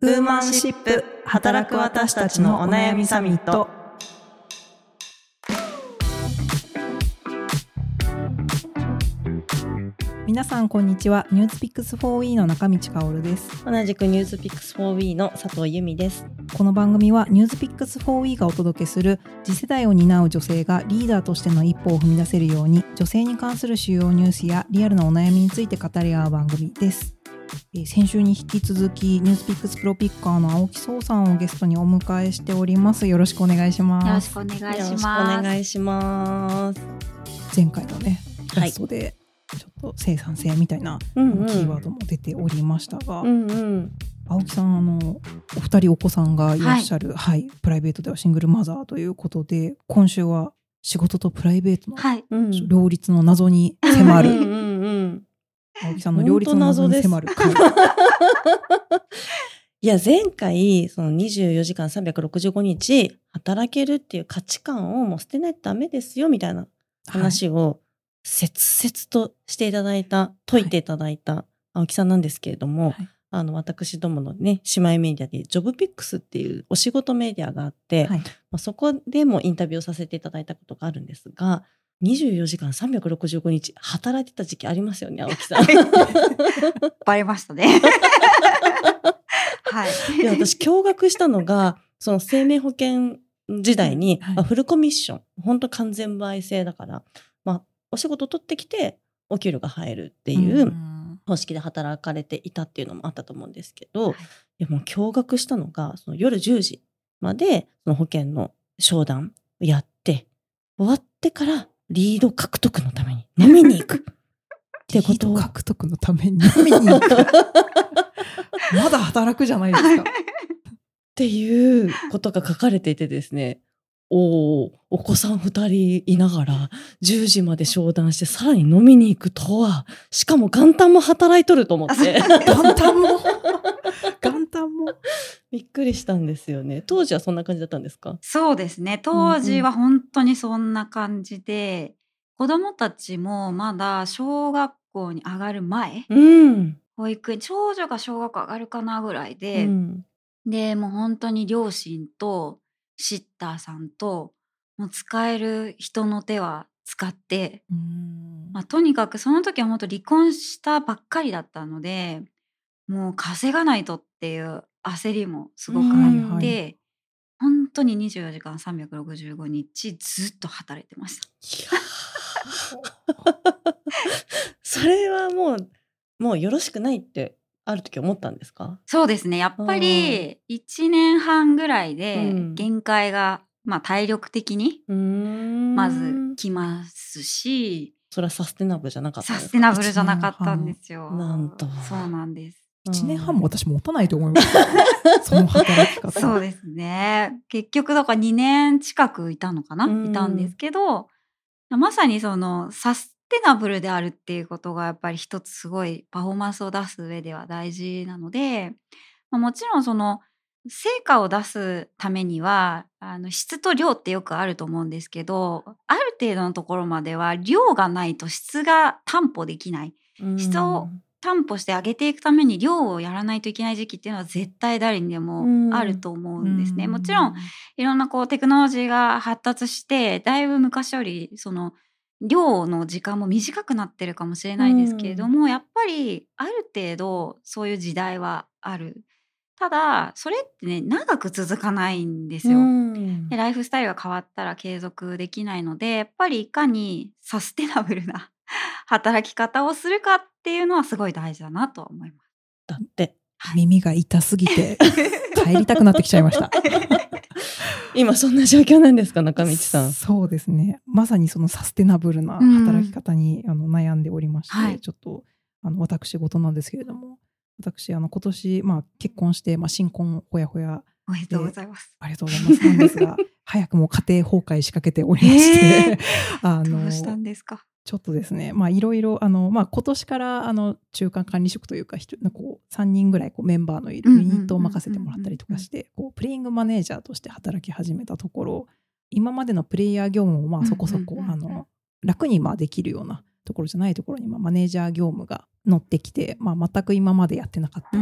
ウーマンシップ働く私たちのお悩みサミット。皆さんこんにちはニュースピックス 4E の中道香織です同じくニュースピックス 4W の佐藤由美です。この番組はニュースピックス 4E がお届けする次世代を担う女性がリーダーとしての一歩を踏み出せるように女性に関する主要ニュースやリアルなお悩みについて語り合う番組ですえー先週に引き続きニュースピックスプロピッカーの青木壮さんをゲストにお迎えしておりますよろしくお願いしよろますしくお願いしよろしくおます。願いします。前回のねはいラストでちょっと生産性みたいなキーワードも出ておりましたが、うんうん。青木さんあのお二人お子さんがいらっしゃる、はいプライベートではシングルマザーということで今週は仕事とプライベートの。両立の謎に迫る、うんうんうん。青木さんの両立の謎に迫る。回 いや、前回、その24時間365日働けるっていう価値観をもう捨てないとダメですよ、みたいな話を切々としていただいた、解いていただいた青木さんなんですけれども、はい。あの、私どものね、姉妹メディアで、ジョブピックスっていうお仕事メディアがあって、はい。まあ、そこでもインタビューをさせていただいたことがあるんですが、24時間365日働いてた時期ありますよね、青木さん。バレましたね。はい。いや、私驚愕したのが、その生命保険時代に、はいまあフルコミッション、本当完全倍制だから、まあ、お仕事取ってきて、お給料が入るっていううん方式で働かれていたっていうのもあったと思うんですけど、はいい、やもう驚愕したのが、その夜10時まで、その保険の商談をやって、終わってからリード獲得のために飲みに行く。ってこリードとを獲得のために。飲みに行く。まだ働くじゃないですか。っていうことが書かれていてですね、お子さん二人いながら10時まで商談してさらに飲みに行くとは、しかも元旦も働いとると思って、元旦も？元旦も？びっくりしたんですよね。当時はそんな感じだったんですか？そうですね。当時は本当にそんな感じで、子供たちもまだ小学校に上がる前、うん。保育園、長女が小学校上がるかなぐらいで、うんで、もう本当に両親とシッターさんと、もう使える人の手は使って、うん。まあ、とにかくその時は本当離婚したばっかりだったのでもう稼がないとっていう焦りもすごくあって、うんはいは本当に24時間365日ずっと働いてました。それはもう、もうよろしくないって、ある時思ったんですか？そうですね。やっぱり1年半ぐらいでうん。限界が、まあ、体力的にうん。まず来ますし、それはサステナブルじゃなかったんサですか？ステナブルじゃなかったんですよ。なんと。そうなんです。1年半も私持たないと思います。その働き方。そうですね。結局だから2年近くいたのかな、うん。いたんですけど、まさにそのサステナブルであるっていうことがやっぱり一つすごいパフォーマンスを出す上では大事なので、まあ、もちろんその成果を出すためにはあの質と量ってよくあると思うんですけどある程度のところまでは量がないと質が担保できない。質を担保して上げていくために量をやらないといけない時期っていうのは絶対誰にでもあると思うんですね。もちろんいろんなこうテクノロジーが発達してだいぶ昔よりその量の時間も短くなってるかもしれないですけれども、やっぱりある程度そういう時代はある。ただそれってね長く続かないんですよ。うんでライフスタイルが変わったら継続できないのでやっぱりいかにサステナブルな 働き方をするかっていうのはすごい大事だなとは思います。だって、耳が痛すぎて 帰りたくなってきちゃいました 今そんな状況なんですか、中道さん？そうですねまさにそのサステナブルな働き方に、あの悩んでおりまして、はいちょっとあの私事なんですけれども私あの今年、まあ、結婚して、まあ、新婚ほやほやおめでとうございます。ありがとうございますなんですが 早くも家庭崩壊しかけておりまして、あのどうしたんですか？ちょっとですね、まあいろいろ、あの、まあ今年から、あの、中間管理職というか、こう、3人ぐらいこうメンバーのいるユニットを任せてもらったりとかして、こう、プレイングマネージャーとして働き始めたところ、今までのプレイヤー業務を、まあそこそこあの、楽にまあできるようなところじゃないところに、まあ、マネージャー業務が乗ってきて、まあ、全く今までやってなかった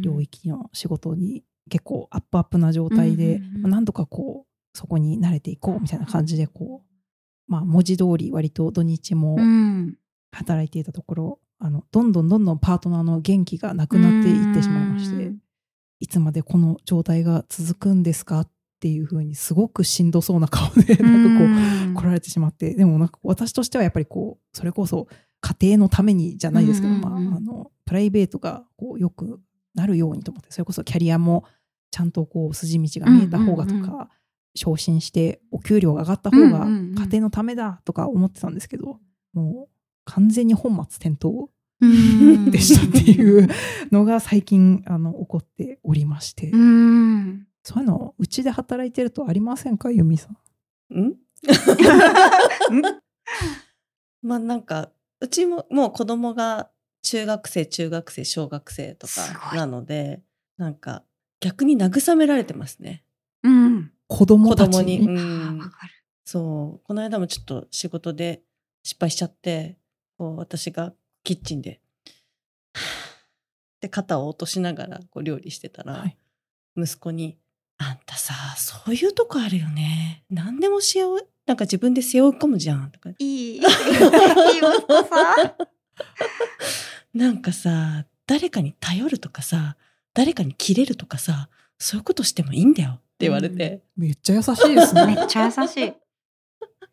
領域の仕事に結構アップアップな状態で、まあ、何度かこうそこに慣れていこうみたいな感じでこう、まあ、文字通り割と土日もうん。働いていたところ、あのどんどんどんどんパートナーの元気がなくなっていってしまいまして、うん。いつまでこの状態が続くんですかっていうふうにすごくしんどそうな顔でなんかこう、うん来られてしまってでもなんか私としてはやっぱりこうそれこそ家庭のためにじゃないですけど、うんうんうんまあ、あのプライベートがこうよくなるようにと思ってそれこそキャリアもちゃんとこう筋道が見えた方がとか、うんうんう昇進してお給料が上がった方が家庭のためだとか思ってたんですけど、もう完全に本末転倒うん。でしたっていうのが最近あの起こっておりまして、うん。そういうのうちで働いてるとありませんか由美さん？ん？まあなんかうちももう子供が中学生中学生小学生とかなのでなんか逆に慰められてますね。うん子供たち子供に。そう。この間もちょっと仕事で失敗しちゃってこう私がキッチンで で肩を落としながらこう料理してたら、はい。息子に「あんたさそういうとこあるよね。何でも背負うなんか自分で背負い込むじゃん」とか。いい。いい息子さ なんかさ誰かに頼るとかさ誰かに切れるとかさそういうことしてもいいんだよ。って言われて、めっちゃ優しいですめね。っちゃ優しい。へ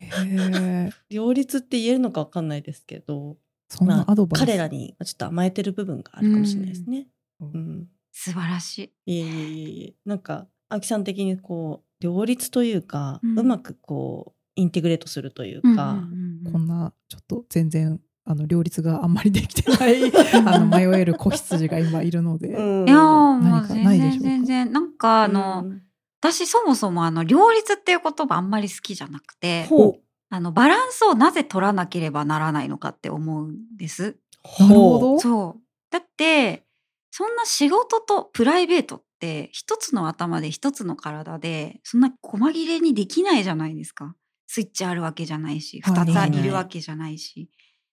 え。両立って言えるのか分かんないですけどそんなアドバイス。彼らにちょっと甘えてる部分があるかもしれないですね。うん。うん。素晴らしい。いえいえいえいえ。なんか青木さん的にこう両立というか、ううんまくこうインテグレートするというか、うんうんうん。こんなちょっと全然あの両立があんまりできてない あの迷える子羊が今いるので、うん。いやーもう何か全然全然。なんかあの、うん私そもそもあの両立っていう言葉あんまり好きじゃなくてほう。あのバランスをなぜ取らなければならないのかって思うんです。なるほど。そう。だってそんな仕事とプライベートって一つの頭で一つの体でそんな細切れにできないじゃないですか。スイッチあるわけじゃないしはい。2ついるわけじゃないし。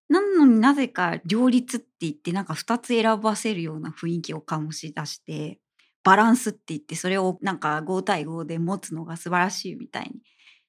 なのになぜか両立って言ってなんか2つ選ばせるような雰囲気を醸し出してバランスって言ってそれをなんか5対5で持つのが素晴らしいみたいに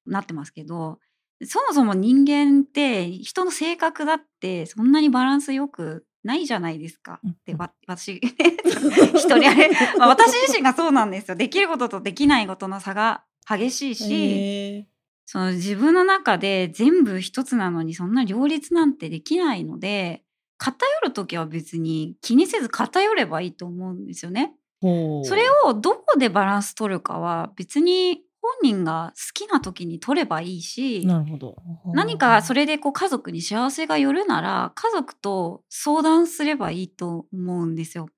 なってますけどそもそも人間って人の性格だってそんなにバランスよくないじゃないですか。うんってわ私一 人あれ、まあ、私自身がそうなんですよ。できることとできないことの差が激しいし、その自分の中で全部一つなのにそんな両立なんてできないので偏る時は別に気にせず偏ればいいと思うんですよね。それをどこでバランス取るかは別に本人が好きな時に取ればいいしなるほど。何かそれでこう家族に幸せが寄るなら家族と相談すればいいと思うんですよ。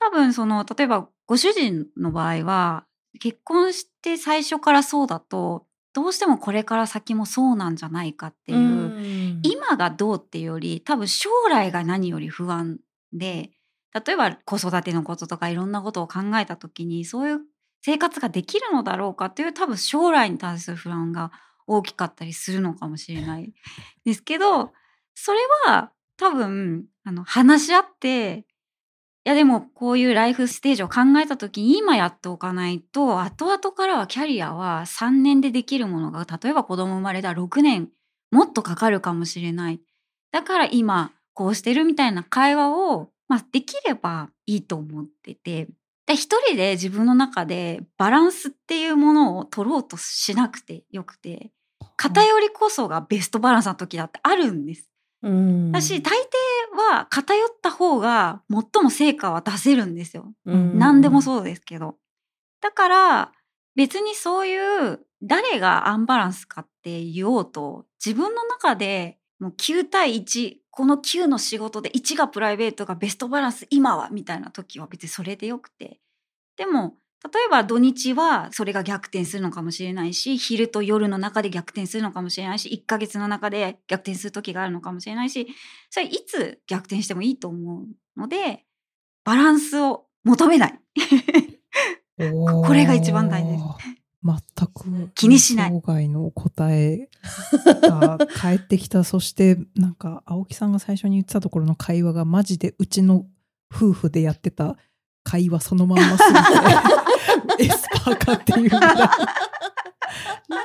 多分その例えばご主人の場合は結婚して最初からそうだとどうしてもこれから先もそうなんじゃないかっていう、うん。今がどうっていうより多分将来が何より不安で例えば子育てのこととかいろんなことを考えた時にそういう生活ができるのだろうかっていう多分将来に対する不安が大きかったりするのかもしれない。ですけどそれは多分あの話し合っていやでもこういうライフステージを考えた時に今やっておかないと後々からはキャリアは3年でできるものが例えば子供生まれたら6年もっとかかるかもしれない。だから今こうしてるみたいな会話を、まあ、できればいいと思っててで一人で自分の中でバランスっていうものを取ろうとしなくてよくて偏りこそがベストバランスの時だってあるんです。うんだし大抵は偏った方が最も成果は出せるんですよ。うん何でもそうですけど。だから別にそういう誰がアンバランスかって言おうと自分の中でもう9対1この9の仕事で1がプライベートがベストバランス今はみたいな時は別にそれでよくてでも例えば土日はそれが逆転するのかもしれないし昼と夜の中で逆転するのかもしれないし1ヶ月の中で逆転する時があるのかもしれないしそれいつ逆転してもいいと思うのでバランスを求めない。これが一番大事です全く気にしない。生涯の答えが返ってきた。そして、なんか、青木さんが最初に言ってたところの会話が、マジでうちの夫婦でやってた会話そのまんますぎて、エスパーかっていうぐらい。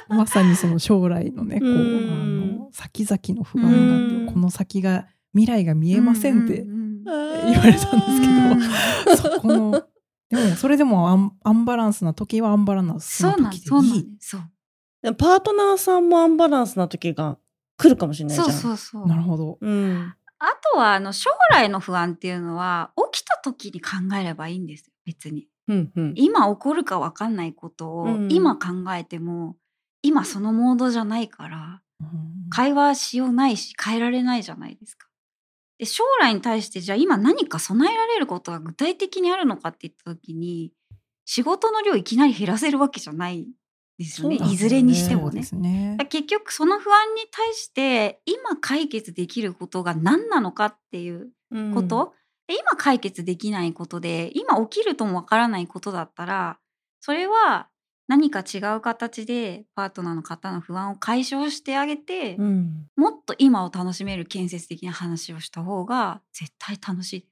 まさにその将来のね、こう、あうんの、先々の不安があって、うんこの先が、未来が見えませんって言われたんですけど、そこの、でも、それでもアンアンバランスな時はアンバランスな時でいい。そうパートナーさんもアンバランスな時が来るかもしれないじゃん。そうそうそう。なるほど。うん。あとはあの将来の不安っていうのは起きた時に考えればいいんですよ別に。うんうん。今起こるか分かんないことをうん今考えても、今そのモードじゃないからうん会話しようないし変えられないじゃないですか。で将来に対してじゃあ今何か備えられることが具体的にあるのかって言った時に仕事の量いきなり減らせるわけじゃないですよね。ね。いずれにしてもね。ね。結局その不安に対して今解決できることが何なのかっていううん。こと、で今解決できないことで今起きるともわからないことだったらそれは何か違う形でパートナーの方の不安を解消してあげて、うん。もっと今を楽しめる建設的な話をした方が絶対楽しいです。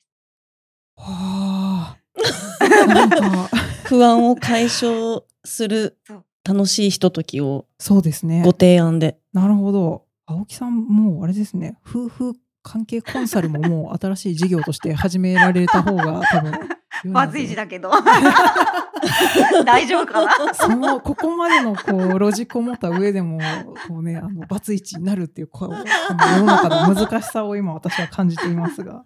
はあ。不安を解消する楽しいひとときをそうですねご。提案で。なるほど。青木さん、もうあれですね。夫婦関係コンサルももう新しい事業として始められた方が多分。まずい字だけど 大丈夫かな？その、ここまでのこう、ロジックを持った上でも、こうね、あの、バツイチになるっていう、こう、この世の中の難しさを今私は感じていますが。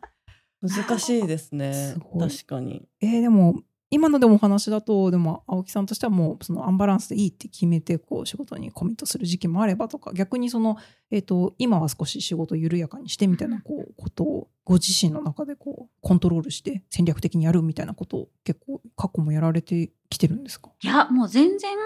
難しいですね確かに。えーでも、今のでもお話だと、でも、青木さんとしてはもう、そのアンバランスでいいって決めて、こう、仕事にコミットする時期もあればとか、逆にその、えっ、と、今は少し仕事を緩やかにしてみたいな、こう、ことを、ご自身の中でこう、コントロールして戦略的にやるみたいなことを結構、過去もやられてきてるんですか？いやもう全然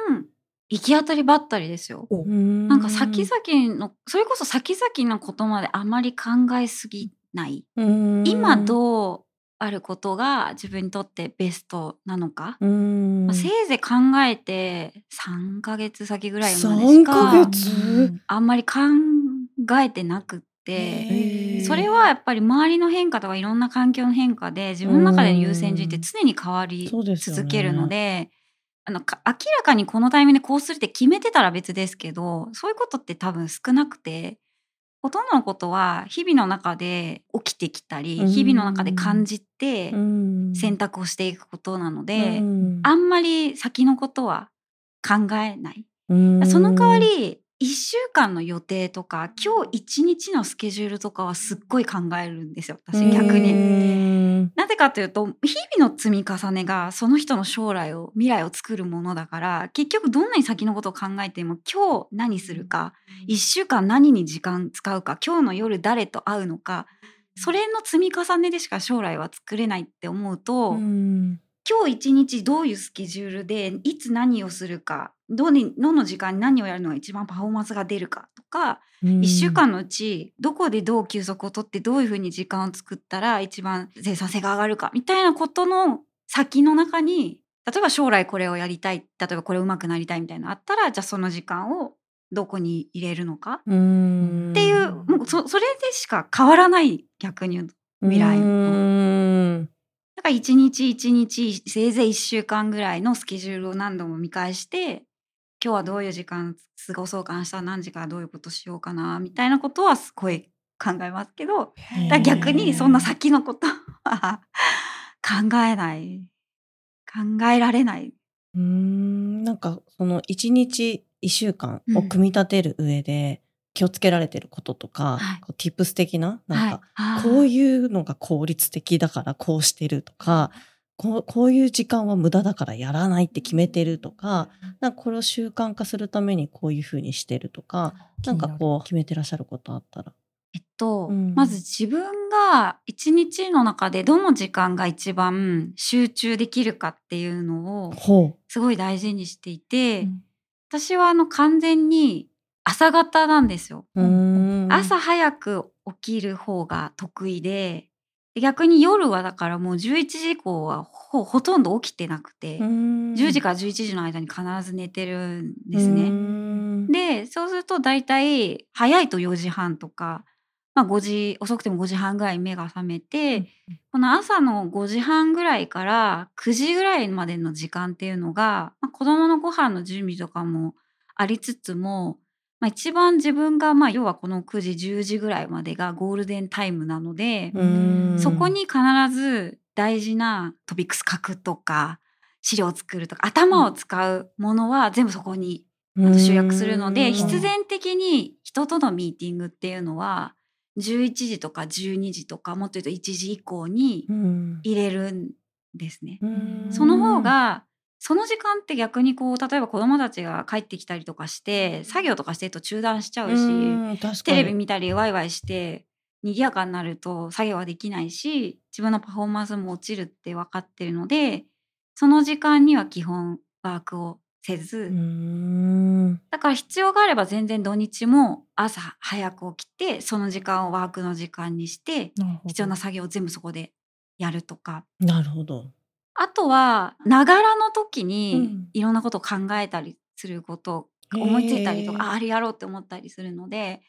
行き当たりばったりですよ。おななんか先々のそれこそ先々のことまであまり考えすぎない。今うどうあることが自分にとってベストなのか、うん。まあせいぜい考えて3ヶ月先ぐらいまでし3かヶ月？あんまり考えてなくって。それはやっぱり周りの変化とかいろんな環境の変化で自分の中での優先順位って常に変わり続けるのであのか明らかにこのタイミングでこうするって決めてたら別ですけどそういうことって多分少なくてほとんどのことは日々の中で起きてきたりうん。日々の中で感じてうん。選択をしていくことなのでうん。あんまり先のことは考えない。うん。その代わり1週間の予定とか今日1日のスケジュールとかはすっごい考えるんですよ私逆うに。ん。なぜかというと日々の積み重ねがその人の将来を未来を作るものだから結局どんなに先のことを考えても今日何するか1週間何に時間使うか今日の夜誰と会うのかそれの積み重ねでしか将来は作れないって思うと、うん今日一日どういうスケジュールでいつ何をするかどにどの時間に何をやるのが一番パフォーマンスが出るかとか、うん。1週間のうちどこでどう休息を取ってどういうふうに時間を作ったら一番生産性が上がるかみたいなことの先の中に例えば将来これをやりたい例えばこれ上手くなりたいみたいなのあったらじゃあその時間をどこに入れるのかうん。っていう、もうそそれでしか変わらない逆に言うと未来うんだから一日一日せいぜい1週間ぐらいのスケジュールを何度も見返して今日はどういう時間過ごそうかな明日は何時からどういうことしようかなみたいなことはすごい考えますけど逆にそんな先のことは考えない。考えられない。うん。なんかその一日一週間を組み立てる上で気をつけられてることとか、はい。こう tips 的ななんか、はい、こうういうのが効率的だからこうしてるとか、こうこういう時間は無駄だからやらないって決めてるとか、なんかこれを習慣化するためにこういうふうにしてるとか、なんかこう決めてらっしゃることあったら。えっと、うん。まず自分が一日の中でどの時間が一番集中できるかっていうのをほすごい大事にしていて、うん私はあの完全に朝方なんですよ。朝早く起きる方が得意でで逆に夜はだからもう11時以降はほほとんど起きてなくて、10 10時から11時の間に必ず寝てるんですね。でそうすると大体早いと4時半とか、まあ、5時遅くても5時半ぐらい目が覚めて、この朝の5時半ぐらいから9時ぐらいまでの時間っていうのが、まあ、子供のご飯の準備とかもありつつも、まあ、一番自分がまあ要はこの9時10時ぐらいまでがゴールデンタイムなので、そこに必ず大事なトピックス書くとか資料を作るとか頭を使うものは全部そこに集約するので必然的に人とのミーティングっていうのは11時とか12時とかもっと言うと1時以降に入れるんですね。その方がその時間って逆にこう例えば子どもたちが帰ってきたりとかして作業とかしてると中断しちゃうしテレビ見たりワイワイして賑やかになると作業はできないし自分のパフォーマンスも落ちるって分かってるのでその時間には基本ワークをせずだから必要があれば全然土日も朝早く起きてその時間をワークの時間にして必要な作業を全部そこでやるとか。なるほど。あとはながらの時にいろんなことを考えたりすることを思いついたりとか、ああれやろうって思ったりするので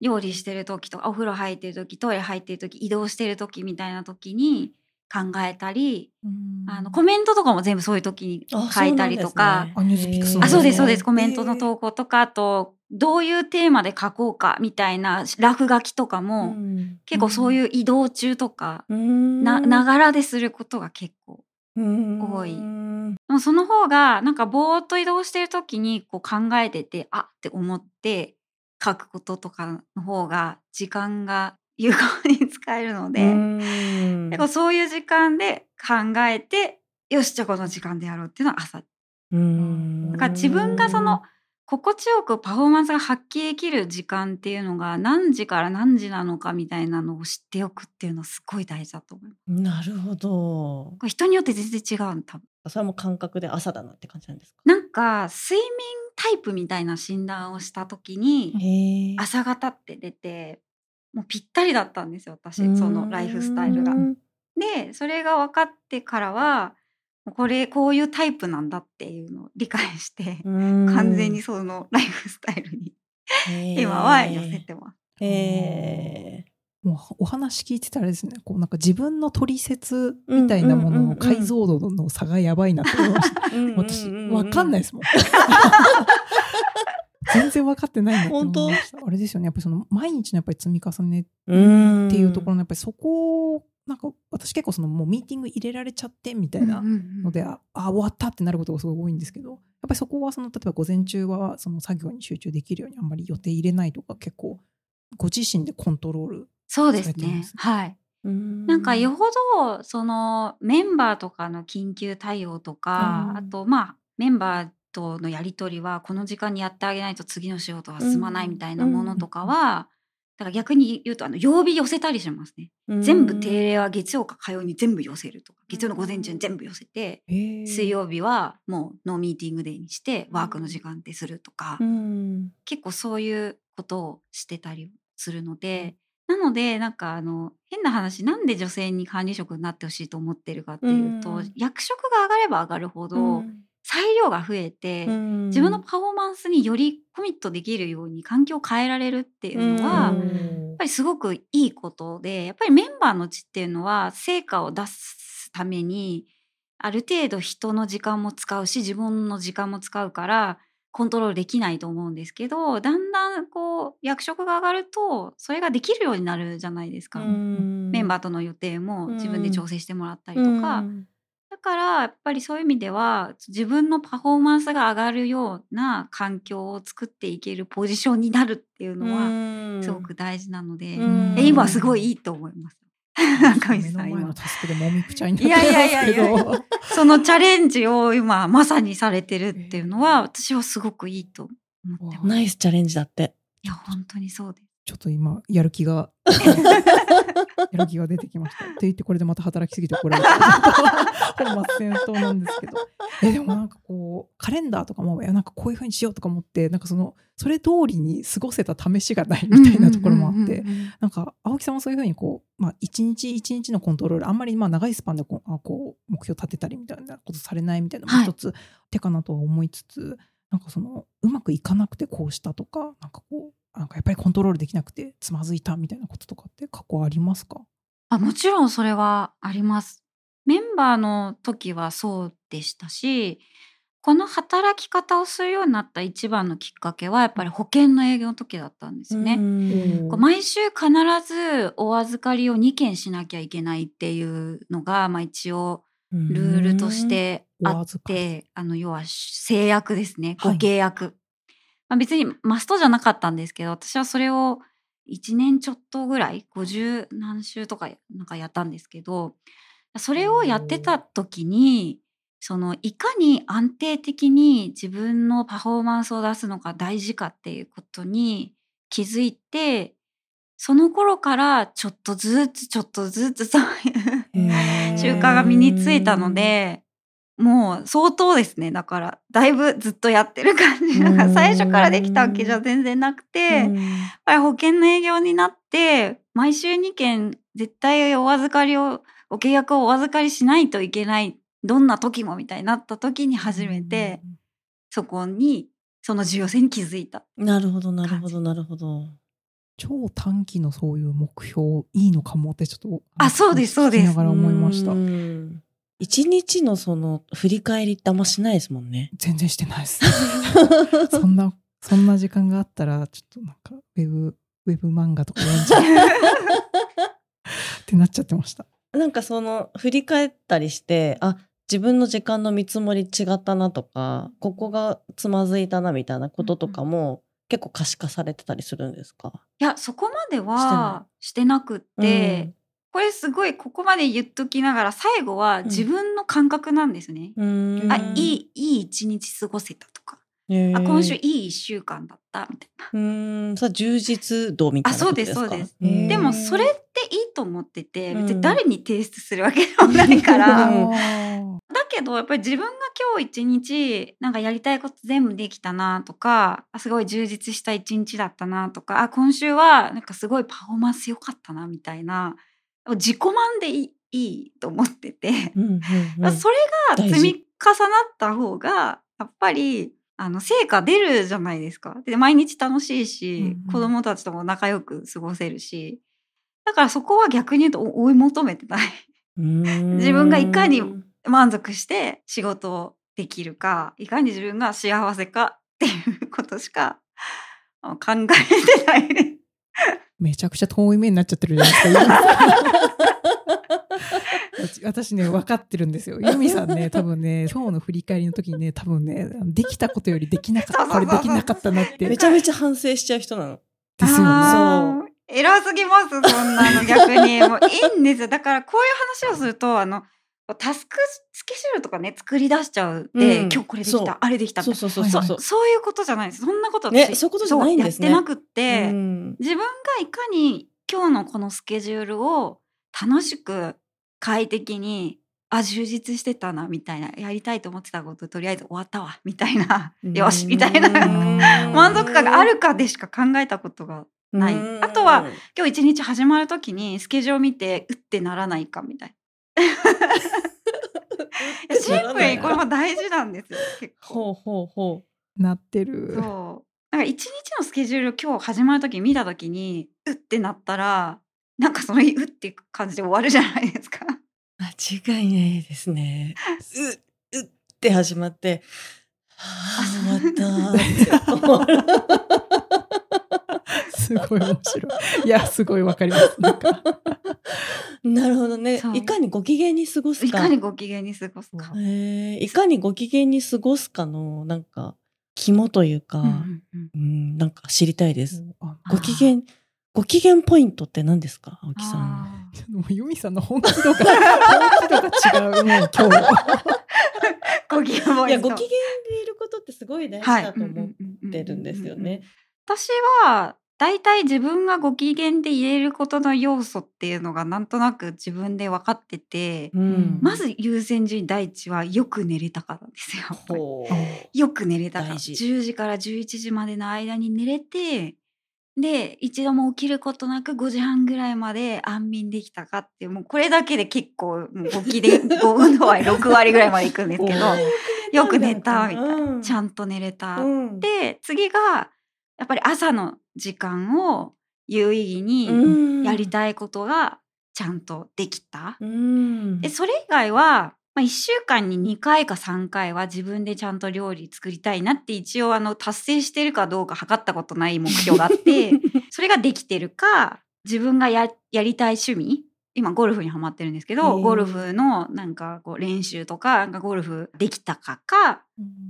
料理してる時とかお風呂入ってる時トイレ入ってる時移動してる時みたいな時に考えたり、あのコメントとかも全部そういう時に書いたりとか。あそうですそうです。コメントの投稿とかあとどういうテーマで書こうかみたいな落書きとかも、結構そういう移動中とか、なながらですることが結構多い。でもその方がなんかぼーっと移動してる時にこう考えててあって思って書くこととかの方が時間が有効に使えるので結構そういう時間で考えてよしじゃあこの時間でやろうっていうのは朝。だから自分がその心地よくパフォーマンスが発揮できる時間っていうのが何時から何時なのかみたいなのを知っておくっていうのはすごい大事だと思います。なるほど。これ人によって全然違うの多分。それはもう感覚で朝だなって感じなんですか。なんか睡眠タイプみたいな診断をした時に朝方って出てもうぴったりだったんですよ私そのライフスタイルが。でそれが分かってからはこれこういうタイプなんだっていうのを理解して完全にそのライフスタイルに今は寄せてます。へもうお話聞いてたらですねこうなんか自分の取説みたいなものの解像度の差がやばいなって思いました。私わかんないですもん。全然分かってないなって思いました。あれですよねやっぱりその毎日のやっぱり積み重ねっていうところのやっぱりそこをなんか私結構そのもうミーティング入れられちゃってみたいなので、ああ終わったってなることがすごい多いんですけどやっぱりそこはその例えば午前中はその作業に集中できるようにあんまり予定入れないとか結構ご自身でコントロールそうですね。はい。なんかよほどそのメンバーとかの緊急対応とかあとまあメンバーとのやり取りはこの時間にやってあげないと次の仕事は進まないみたいなものとかは、だから逆に言うとあの曜日寄せたりしますね。全部定例は月曜か火曜に全部寄せるとか月曜の午前中に全部寄せて水曜日はもうノーミーティングデーにしてワークの時間ってするとか結構そういうことをしてたりするので。なのでなんかあの変な話なんで女性に管理職になってほしいと思ってるかっていうと、役職が上がれば上がるほど、裁量が増えて、自分のパフォーマンスによりコミットできるように環境を変えられるっていうのは、やっぱりすごくいいことでやっぱりメンバーのちっていうのは成果を出すためにある程度人の時間も使うし自分の時間も使うからコントロールできないと思うんですけどだんだんこう役職が上がるとそれができるようになるじゃないですか。メンバーとの予定も自分で調整してもらったりとか。だからやっぱりそういう意味では自分のパフォーマンスが上がるような環境を作っていけるポジションになるっていうのはすごく大事なので今すごいいいと思います。目の前のタスクでもみくちゃになっていやいやいやいやそのチャレンジを今まさにされてるっていうのは私はすごくいいと思ってます。ナイスチャレンジだって。いや本当にそうです。ちょっと今やる気が やる気が出てきました。って言ってこれでまた働きすぎて怒られた。本末転倒なんですけど。えでもなんかこうカレンダーとかもいやなんかこういうふうにしようとか思ってなんかそのそれ通りに過ごせた試しがないみたいなところもあって。なんか青木さんもそういうふうにこう、まあ、一日一日のコントロールあんまりまあ長いスパンでこうあこう目標立てたりみたいなことされないみたいなのもはい一つ手かなとは思いつつ、なんかそのうまくいかなくてこうしたとかなんかこうなんかやっぱりコントロールできなくてつまずいたみたいなこととかって過去ありますか？あもちろんそれはあります。メンバーの時はそうでしたしこの働き方をするようになった一番のきっかけはやっぱり保険の営業の時だったんですよね。毎週必ずお預かりを2件しなきゃいけないっていうのが、まあ、一応ルールとしてあってあの要は制約ですね。ごはい契約、まあ、別にマストじゃなかったんですけど私はそれを1年ちょっとぐらい50何週とかなんかやったんですけどそれをやってた時にそのいかに安定的に自分のパフォーマンスを出すのが大事かっていうことに気づいてその頃からちょっとずつちょっとずつそういう習慣が身についたのでもう相当ですね。だからだいぶずっとやってる感じ。なんか最初からできたわけじゃ全然なくてやっぱり保険の営業になって毎週2件絶対お預かりをお契約をお預かりしないといけないどんな時もみたいになった時に初めてそこにその重要性に気づいた。なるほどなるほどなるほど。超短期のそういう目標いいのかもってちょっとあそうですそうです。聞きながら思いました。うん一日のその振り返りってあんましないですもんね。全然してないです。そんなそんな時間があったらちょっとなんかウェブウェブ漫画とか読んじゃう。ってなっちゃってました。なんかその振り返ったりしてあ自分の時間の見積もり違ったなとかここがつまずいたなみたいなこととかも結構可視化されてたりするんですか？いやそこまではしてなくって、これすごいここまで言っときながら最後は自分の感覚なんですね。うん。うんあいいいい一日過ごせたとか、へー。あ今週いい一週間だったみたいな。うん。さ充実度みたいなことですそうですへー。でもそれっていいと思っててうん。別に誰に提出するわけでもないから、うん。だけどやっぱり自分が今日一日なんかやりたいこと全部できたなとかあすごい充実した一日だったなとかあ今週はなんかすごいパフォーマンス良かったなみたいな自己満で いいと思ってて、うんうんうんそれが積み重なった方がやっぱりあの成果出るじゃないですか。で毎日楽しいし、うんうん子供たちとも仲良く過ごせるしだからそこは逆に言うと追い求めてない。うん自分がいかに満足して仕事をできるかいかに自分が幸せかっていうことしか考えてないね。めちゃくちゃ遠い目になっちゃってるじゃないですか 私ね分かってるんですよ。ユミさんね多分ね今日の振り返りの時にね多分ねできたことよりできなかった。これできなかったなって。めちゃめちゃ反省しちゃう人なの。ですよね。偉すぎますそんなの逆に。もういいんですよ。だからこういう話をするとあのタスクスケジュールとかね作り出しちゃうで、うん。今日これできたあれできたそいうなそうそう。そう。そういうことじゃないです。そんなことね私そういうことじゃないんですね。やってなくって、うん。自分がいかに今日のこのスケジュールを楽しく快適にあ充実してたなみたいなやりたいと思ってたこととりあえず終わったわみたいなよしみたいなうん。満足感があるかでしか考えたことがない。うん。あとは今日一日始まる時にスケジュールを見てうってならないかみたいな。シンプルにこれも大事なんですよ結構。ほうほうほなってるそうなんか一日のスケジュールを今日始まる時見た時にうってなったらなんかその日うっていう感じで終わるじゃないですか。う。間違いないですね。う、うって始まって、はあ、終わった。すごい面白い。いやすごいわかります。なんか。なるほどね。いかにご機嫌に過ごすか。いかにご機嫌に過ごすか。いかにご機嫌に過ごすかの、なんか、肝というか、うんうんうん。うん、なんか知りたいです。あ。ご機嫌、ご機嫌ポイントって何ですか青木さん。ちょっともうユミさんの本気度が本気度が違うもう今日。ご機嫌ポイント。いや、ご機嫌でいることってすごい大事はいだと思ってるんですよね。私は大体自分がご機嫌で入れることの要素っていうのがなんとなく自分で分かってて、うん。まず優先順位第一はよく寝れたからですよ。よく寝れたから。大事。10時から11時までの間に寝れてで一度も起きることなく5時半ぐらいまで安眠できたかっていうもうこれだけで結構もうご機嫌 ご運動は6割ぐらいまでいくんですけどよく寝たみたいな、ちゃんんと寝れた。とで次がやっぱり朝の時間を有意義にやりたいことがちゃんとできた。うんでそれ以外は、まあ、1週間に2回か3回は自分でちゃんと料理作りたいなって一応あの達成してるかどうか測ったことない目標があって それができてるか自分がややりたい趣味今ゴルフにハマってるんですけへどー。ゴルフのなんかこう練習とかなんかゴルフできたかか、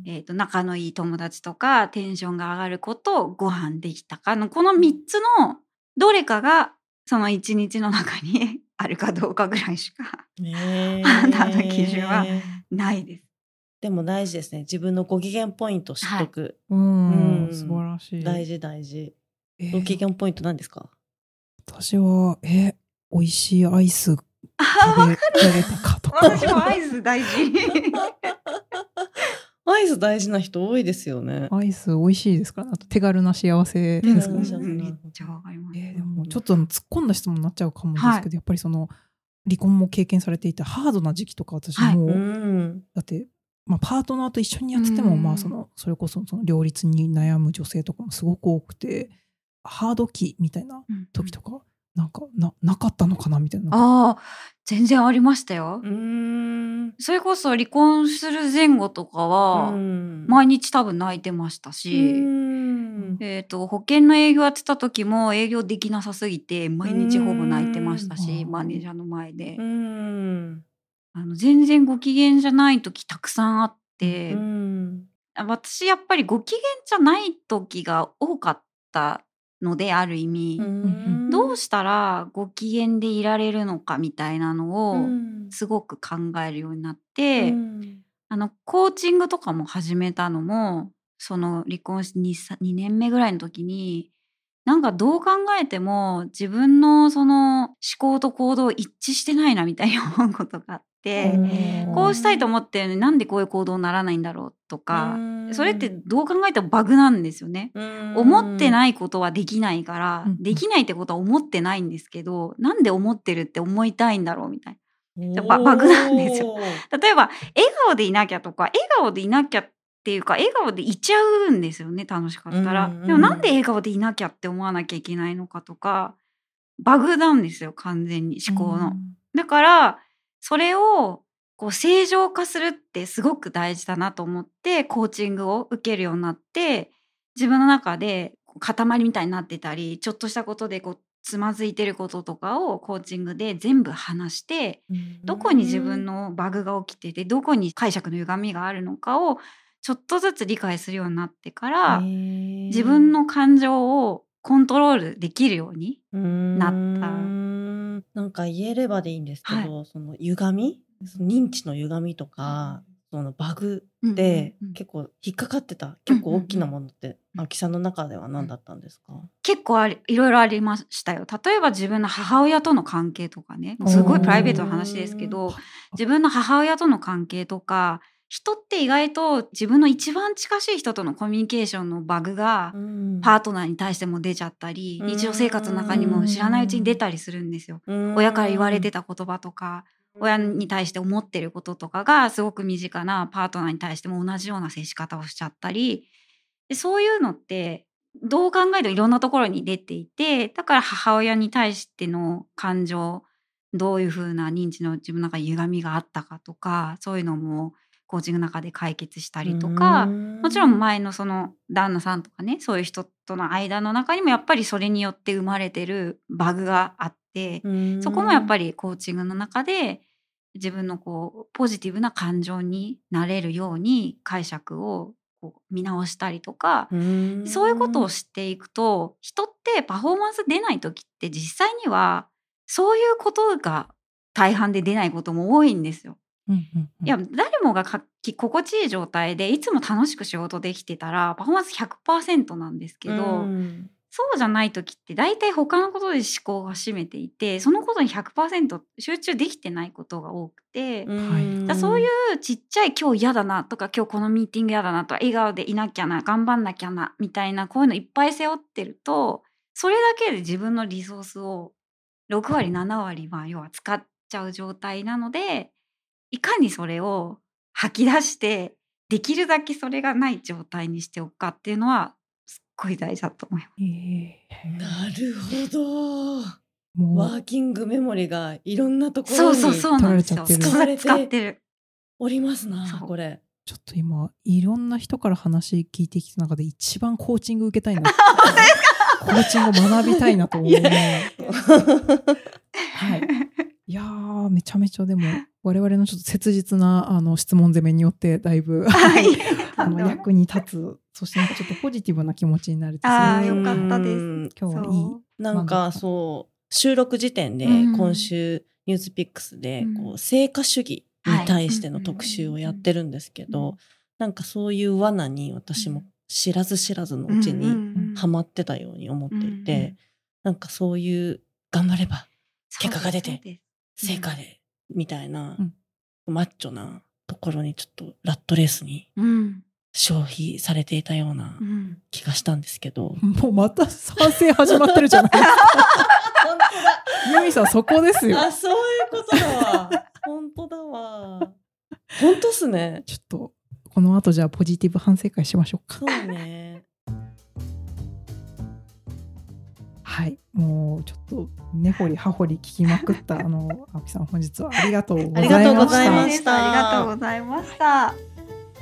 えー、と仲のいい友達とかテンションが上がることご飯できたかのこの3つのどれかがその1日の中に あるかどうかぐらいしかねあなたの基準はないです。でも大事ですね。自分のご機嫌ポイント知っとく、うん、うん素晴らしい。大事大事。えー。ご機嫌ポイント何ですか？私は、え、美味しいアイス食あべられたかとか。私もアイス大事。アイス大事な人多いですよね。アイス美味しいですか？ら、あと手軽な幸せですねめっちゃわかります。えーでもちょっと突っ込んだ質問になっちゃうかもですけど、やっぱりその離婚も経験されていたハードな時期とか私はい。もう、うん。だって、まあ、パートナーと一緒にやってても、うん。まあそのそれこそその両立に悩む女性とかもすごく多くてハード期みたいな時とか、なんかななかったのかなみたいな。ああ、全然ありましたよ。うんそれこそ離婚する前後とかは、うん毎日多分泣いてましたし、うんえっ、と、保険の営業やってた時も営業できなさすぎて、毎日ほぼ泣いてましたし、うんマネージャーの前で。うんあの全然ご機嫌じゃない時たくさんあって、うん私やっぱりご機嫌じゃない時が多かったのである意味、うん。どうしたらご機嫌でいられるのかみたいなのをうん。すごく考えるようになって、うん。あのコーチングとかも始めたのもその離婚して 2, 2年目ぐらいの時になんかどう考えても自分のその思考と行動一致してないなみたいに思うことがあっこうしたいと思ってるのになんでこういう行動にならないんだろうとか、うんそれってどう考えてもバグなんですよね。うん思ってないことはできないから、うんできないってことは思ってないんですけど、なんで思ってるって思いたいんだろうみたいやっぱバグなんですよ。例えば、笑顔でいなきゃとか、笑顔でいなきゃっていうか、笑顔でいちゃうんですよね、楽しかったら。でもなんで笑顔でいなきゃって思わなきゃいけないのかとか、バグなんですよ、完全に思考の。だから、それをこう正常化するってすごく大事だなと思って、コーチングを受けるようになって、自分の中で塊みたいになってたり、ちょっとしたことでこうつまずいてることとかをコーチングで全部話して、どこに自分のバグが起きてて、どこに解釈の歪みがあるのかをちょっとずつ理解するようになってから、自自分の感情をコントロールできるようになったなんか言えればでいいんですけど、その歪み？認知の歪みとか、そのバグでうんうんうん結構引っかかってた？結構大きなものって、うん秋さんの中では何だったんですか、結構ありいろいろありましたよ。例えば自分の母親との関係とかね、すごいプライベートな話ですけど、自分の母親との関係とか、人って意外と自分の一番近しい人とのコミュニケーションのバグがパートナーに対しても出ちゃったり、うん。日常生活の中にも知らないうちに出たりするんですよ。親から言われてた言葉とか、親に対して思ってることとかがすごく身近なパートナーに対しても同じような接し方をしちゃったり。でそういうのってどう考えてもいろんなところに出ていてだから母親に対しての感情どういうふうな認知の自分の中に歪みがあったかとかそういうのもコーチングの中で解決したりとか、もちろん前のその旦那さんとかねそういう人との間の中にもやっぱりそれによって生まれてるバグがあって、そこもやっぱりりコーチングの中で自分のこうポジティブな感情になれるように解釈をこう見直したりとか、そういうことを知っていくと人ってパフォーマンス出ない時って実際にはそういうことが大半で出ないことも多いんですよ。うんうんうん。いや誰もが心地いい状態でいつも楽しく仕事できてたらパフォーマンス100%なんですけど、そうじゃない時って大体他のことで思考が占めていてそのことに100%集中できてないことが多くて、うん。そういうちっちゃい今日嫌だなとか今日このミーティング嫌だなとか笑顔でいなきゃな頑張んなきゃなみたいなこういうのいっぱい背負ってるとそれだけで自分のリソースを6割7割まあ要は使っちゃう状態なのでいかにそれを吐き出してできるだけそれがない状態にしておくかっていうのはすっごい大事だと思います。えなるほど。ワーキングメモリがいろんなところにそうそうそうなんですよ。取られちゃってる使ってる。おりますなこれ。ちょっと今いろんな人から話聞いてきた中で一番コーチング受けたいな コーチングを学びたいなと思ういやね。はいいやーめちゃめちゃでも我々のちょっと切実なあの質問攻めによってだいぶ はい。あの役に立つそしてなんかちょっとポジティブな気持ちになれてあーすごいよかったです。うん。今日はいいなんかそう収録時点でうん。今週ニュースピックスでうん。こう成果主義に対しての特集をやってるんですけうん。どなんかそういう罠に私も知らず知らずのうちににハマってたように思っていうんうてなんかそういう頑張れば結果が出てて成果でみたいなうんマッチョなところにちょっとラットレースにうん消費されていたようなうん気がしたんですけど。もうまた賛成始まってるじゃないですか本当だユミさんそこですよあ、そういうことだわ。本当だわ。本当っすね。ちょっとこの後じゃあポジティブ反省会しましょうかそうね。はい。もうちょっと根掘り葉掘り聞きまくった あの青木さん本日はありがとうございました。ありがとうございました。ありがとうございました。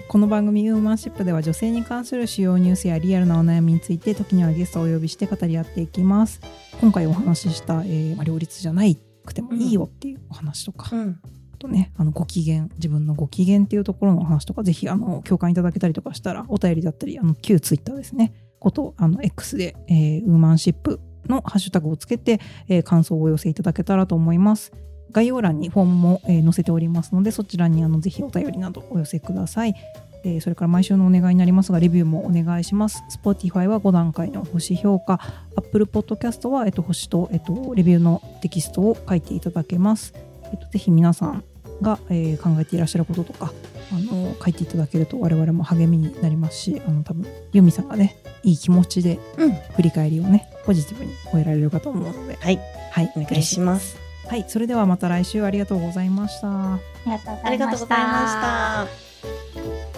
この番組ウーマンシップでは女性に関する主要ニュースやリアルなお悩みについて時にはゲストをお呼びして語り合っていきます。今回お話しした、えーまあ、両立じゃないくてもいいよっていうお話とか、うん。あとねあのご機嫌自分のご機嫌っていうところのお話とかぜひあの共感いただけたりとかしたらお便りだったりあの旧ツイッターですね。ことあの X で、えーウーマンシップのハッシュタグをつけて、えー感想をお寄せいただけたらと思います。概要欄にフォームも、えー載せておりますのでそちらにあのぜひお便りなどお寄せください、えーそれから毎週のお願いになりますがレビューもお願いします。Spotify は5段階の星評価。Apple Podcast は、えっと、星と、えっと、レビューのテキストを書いていただけます、えっと、ぜひ皆さんが、えー考えていらっしゃることとかあの書いていただけると我々も励みになりますしあの多分ユミさんがねいい気持ちでうん。振り返りをねポジティブに終えられるかと思うのではい。はいお願いします。はいそれではまた来週ありがとうございましたありがとうごありがとうございました。